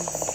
Mm-hmm.